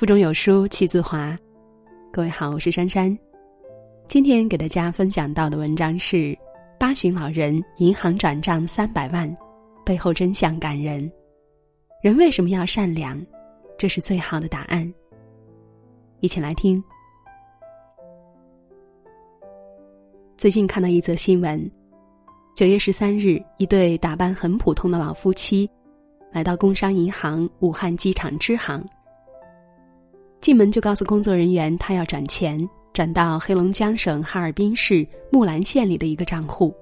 腹中有书气自华。各位好，我是珊珊。今天给大家分享到的文章是：八旬老人银行转账三百万，背后真相感人。人为什么要善良？这是最好的答案。一起来听。最近看到一则新闻：九月十三日，一对打扮很普通的老夫妻，来到工商银行武汉机场支行。进门就告诉工作人员，他要转钱，转到黑龙江省哈尔滨市木兰县里的一个账户。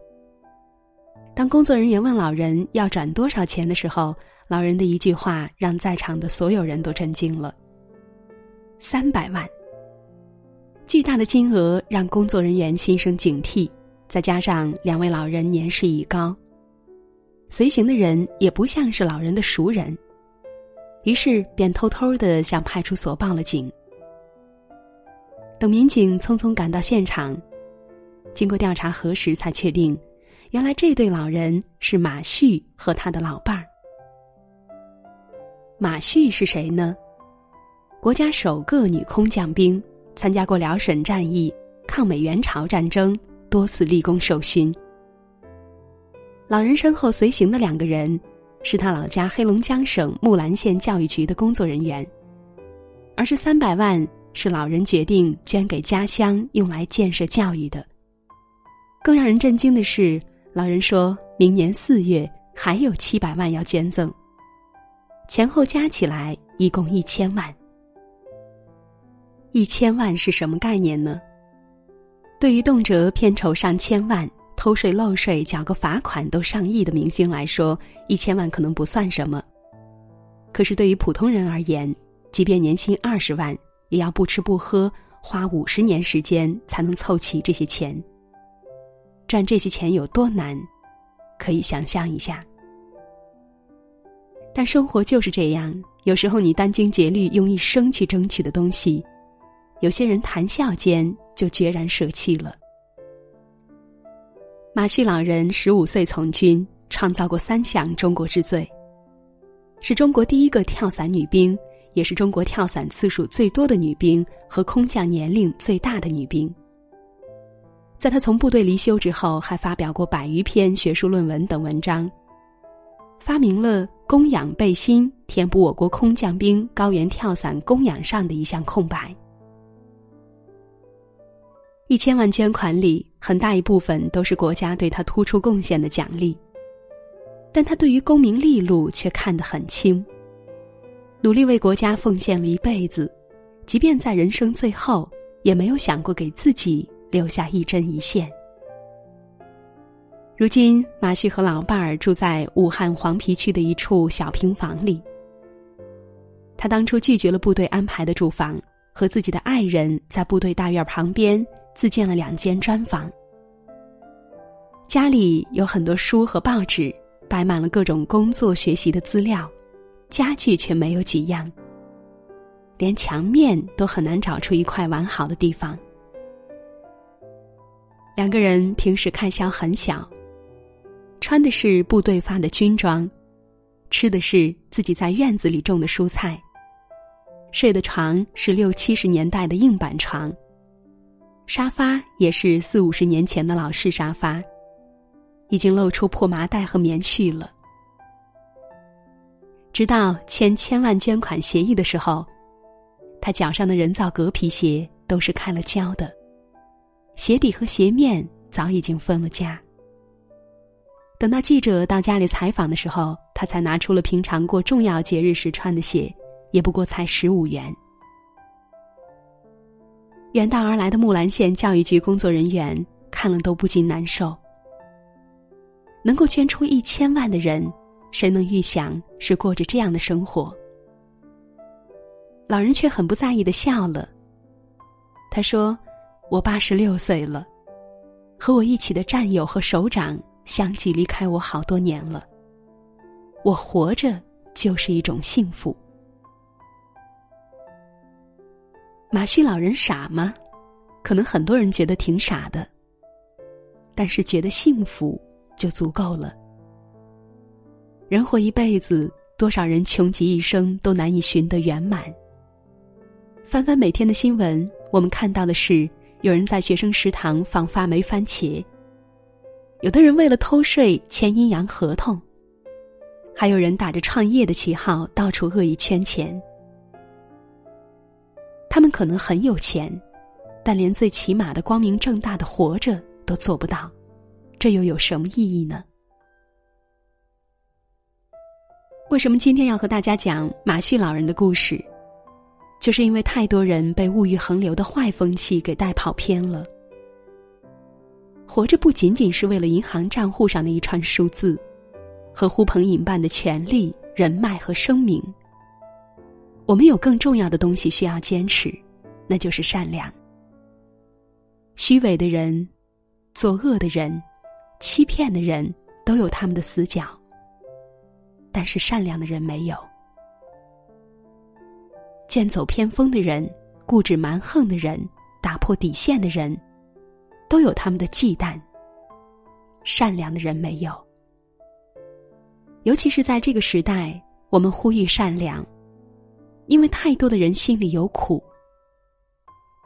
当工作人员问老人要转多少钱的时候，老人的一句话让在场的所有人都震惊了：三百万。巨大的金额让工作人员心生警惕，再加上两位老人年事已高，随行的人也不像是老人的熟人。于是便偷偷的向派出所报了警。等民警匆匆赶到现场，经过调查核实，才确定，原来这对老人是马旭和他的老伴儿。马旭是谁呢？国家首个女空降兵，参加过辽沈战役、抗美援朝战争，多次立功受勋。老人身后随行的两个人。是他老家黑龙江省木兰县教育局的工作人员，而这三百万是老人决定捐给家乡，用来建设教育的。更让人震惊的是，老人说明年四月还有七百万要捐赠，前后加起来一共一千万。一千万是什么概念呢？对于动辄片酬上千万。偷税漏税缴个罚款都上亿的明星来说，一千万可能不算什么。可是对于普通人而言，即便年薪二十万，也要不吃不喝花五十年时间才能凑齐这些钱。赚这些钱有多难，可以想象一下。但生活就是这样，有时候你殚精竭虑用一生去争取的东西，有些人谈笑间就决然舍弃了。马旭老人十五岁从军，创造过三项中国之最。是中国第一个跳伞女兵，也是中国跳伞次数最多的女兵和空降年龄最大的女兵。在他从部队离休之后，还发表过百余篇学术论文等文章，发明了供氧背心，填补我国空降兵高原跳伞供氧上的一项空白。一千万捐款里，很大一部分都是国家对他突出贡献的奖励，但他对于功名利禄却看得很轻。努力为国家奉献了一辈子，即便在人生最后，也没有想过给自己留下一针一线。如今，马旭和老伴儿住在武汉黄陂区的一处小平房里。他当初拒绝了部队安排的住房，和自己的爱人在部队大院旁边。自建了两间砖房，家里有很多书和报纸，摆满了各种工作学习的资料，家具却没有几样，连墙面都很难找出一块完好的地方。两个人平时开销很小，穿的是部队发的军装，吃的是自己在院子里种的蔬菜，睡的床是六七十年代的硬板床。沙发也是四五十年前的老式沙发，已经露出破麻袋和棉絮了。直到签千万捐款协议的时候，他脚上的人造革皮鞋都是开了胶的，鞋底和鞋面早已经分了家。等到记者到家里采访的时候，他才拿出了平常过重要节日时穿的鞋，也不过才十五元。远道而来的木兰县教育局工作人员看了都不禁难受。能够捐出一千万的人，谁能预想是过着这样的生活？老人却很不在意的笑了。他说：“我八十六岁了，和我一起的战友和首长相继离开我好多年了。我活着就是一种幸福。”马旭老人傻吗？可能很多人觉得挺傻的，但是觉得幸福就足够了。人活一辈子，多少人穷极一生都难以寻得圆满，翻翻每天的新闻，我们看到的是有人在学生食堂放发霉番茄，有的人为了偷税签阴阳合同，还有人打着创业的旗号到处恶意圈钱。他们可能很有钱，但连最起码的光明正大的活着都做不到，这又有什么意义呢？为什么今天要和大家讲马旭老人的故事？就是因为太多人被物欲横流的坏风气给带跑偏了。活着不仅仅是为了银行账户上的一串数字，和呼朋引伴的权利、人脉和声名。我们有更重要的东西需要坚持，那就是善良。虚伪的人、作恶的人、欺骗的人都有他们的死角，但是善良的人没有。剑走偏锋的人、固执蛮横的人、打破底线的人，都有他们的忌惮。善良的人没有。尤其是在这个时代，我们呼吁善良，因为太多的人心里有苦。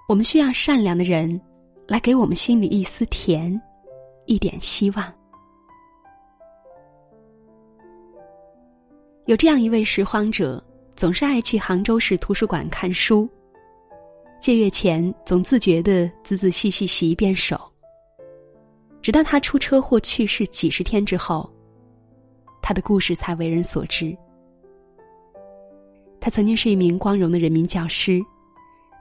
我们需要善良的人，来给我们心里一丝甜，一点希望。有这样一位拾荒者。总是爱去杭州市图书馆看书。借阅前总自觉的仔仔细细洗一遍手。直到他出车祸去世几十天之后，他的故事才为人所知。他曾经是一名光荣的人民教师，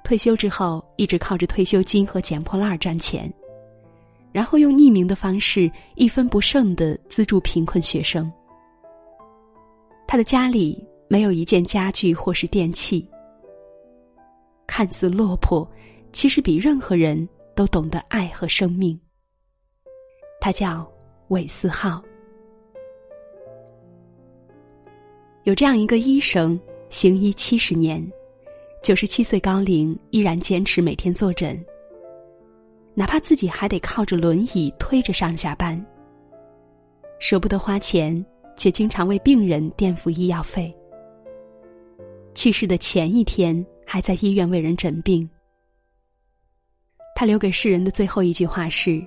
退休之后一直靠着退休金和捡破烂赚钱，然后用匿名的方式一分不剩的资助贫困学生。他的家里。没有一件家具或是电器，看似落魄，其实比任何人都懂得爱和生命。他叫韦思浩。有这样一个医生，行医七十年，九十七岁高龄依然坚持每天坐诊，哪怕自己还得靠着轮椅推着上下班，舍不得花钱，却经常为病人垫付医药费。去世的前一天，还在医院为人诊病。他留给世人的最后一句话是：“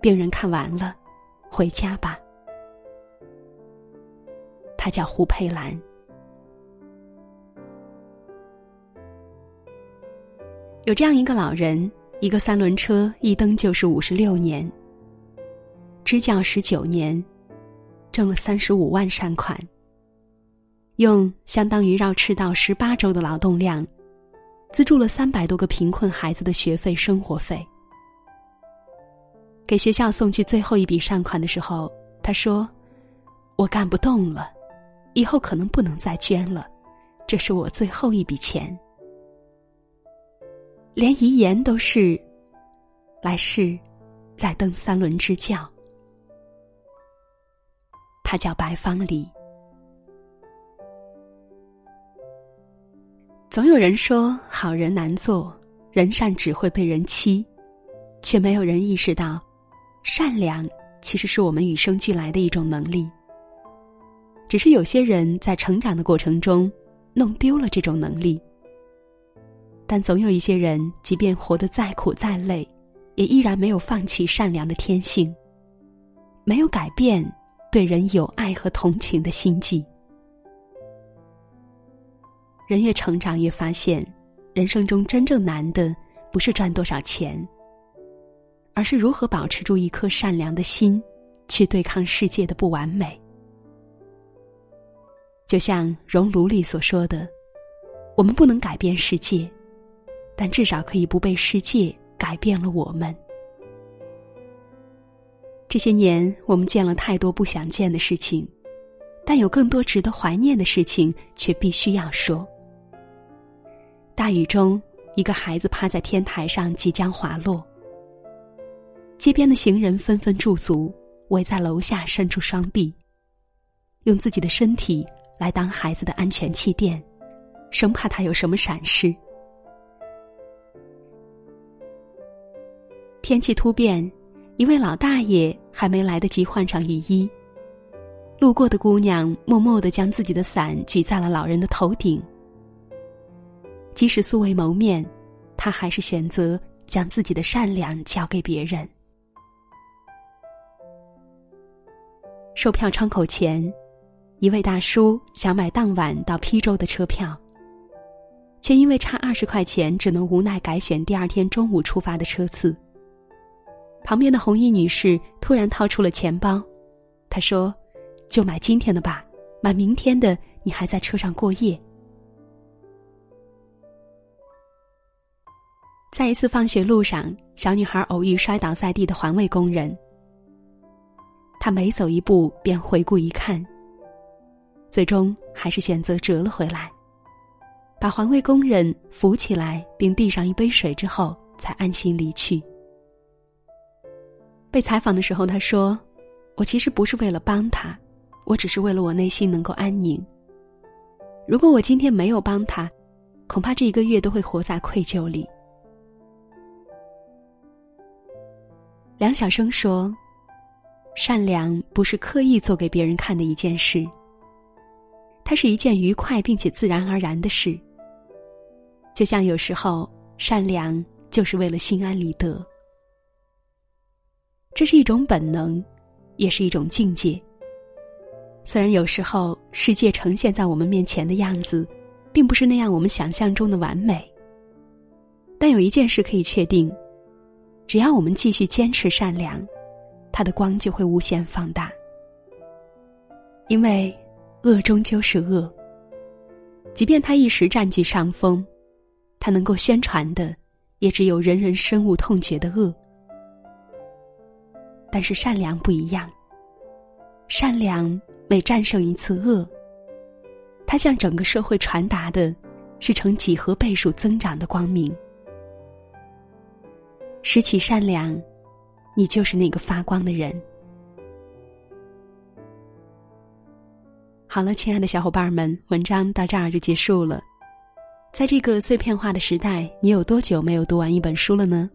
病人看完了，回家吧。”他叫胡佩兰。有这样一个老人，一个三轮车一蹬就是五十六年，支教十九年，挣了三十五万善款。用相当于绕赤道十八周的劳动量，资助了三百多个贫困孩子的学费、生活费。给学校送去最后一笔善款的时候，他说：“我干不动了，以后可能不能再捐了，这是我最后一笔钱。”连遗言都是：“来世再登三轮支教。”他叫白方礼。总有人说好人难做，人善只会被人欺，却没有人意识到，善良其实是我们与生俱来的一种能力。只是有些人在成长的过程中弄丢了这种能力。但总有一些人，即便活得再苦再累，也依然没有放弃善良的天性，没有改变对人有爱和同情的心计。人越成长，越发现，人生中真正难的不是赚多少钱，而是如何保持住一颗善良的心，去对抗世界的不完美。就像《熔炉》里所说的：“我们不能改变世界，但至少可以不被世界改变了我们。”这些年，我们见了太多不想见的事情，但有更多值得怀念的事情，却必须要说。大雨中，一个孩子趴在天台上，即将滑落。街边的行人纷纷驻足，围在楼下，伸出双臂，用自己的身体来当孩子的安全气垫，生怕他有什么闪失。天气突变，一位老大爷还没来得及换上雨衣，路过的姑娘默默的将自己的伞举在了老人的头顶。即使素未谋面，他还是选择将自己的善良交给别人。售票窗口前，一位大叔想买当晚到邳州的车票，却因为差二十块钱，只能无奈改选第二天中午出发的车次。旁边的红衣女士突然掏出了钱包，她说：“就买今天的吧，买明天的你还在车上过夜。”在一次放学路上，小女孩偶遇摔倒在地的环卫工人。她每走一步便回顾一看，最终还是选择折了回来，把环卫工人扶起来，并递上一杯水之后，才安心离去。被采访的时候，他说：“我其实不是为了帮他，我只是为了我内心能够安宁。如果我今天没有帮他，恐怕这一个月都会活在愧疚里。”梁晓声说：“善良不是刻意做给别人看的一件事，它是一件愉快并且自然而然的事。就像有时候，善良就是为了心安理得。这是一种本能，也是一种境界。虽然有时候世界呈现在我们面前的样子，并不是那样我们想象中的完美，但有一件事可以确定。”只要我们继续坚持善良，它的光就会无限放大。因为恶终究是恶，即便它一时占据上风，它能够宣传的也只有人人深恶痛绝的恶。但是善良不一样，善良每战胜一次恶，它向整个社会传达的是呈几何倍数增长的光明。拾起善良，你就是那个发光的人。好了，亲爱的小伙伴们，文章到这儿就结束了。在这个碎片化的时代，你有多久没有读完一本书了呢？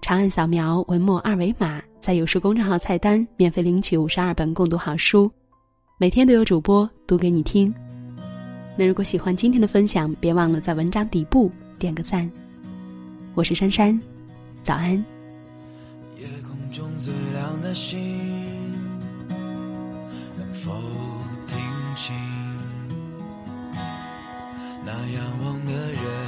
长按扫描文末二维码，在有书公众号菜单免费领取五十二本共读好书，每天都有主播读给你听。那如果喜欢今天的分享，别忘了在文章底部点个赞。我是珊珊。早安夜空中最亮的星能否听清那仰望的人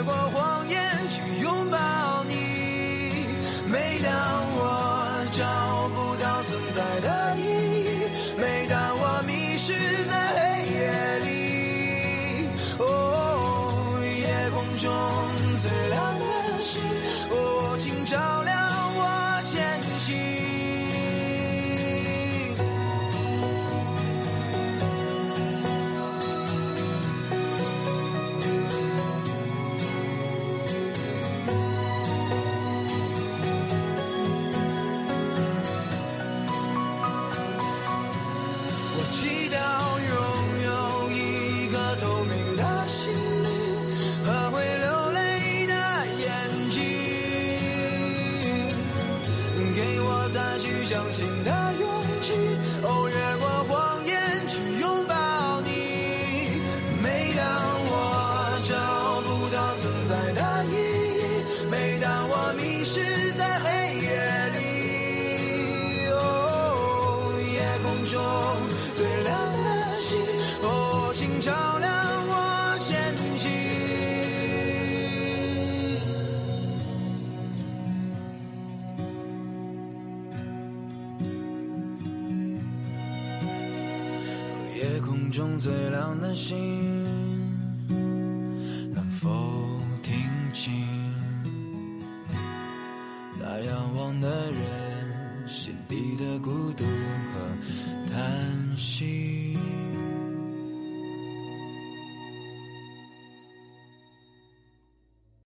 中最亮的星，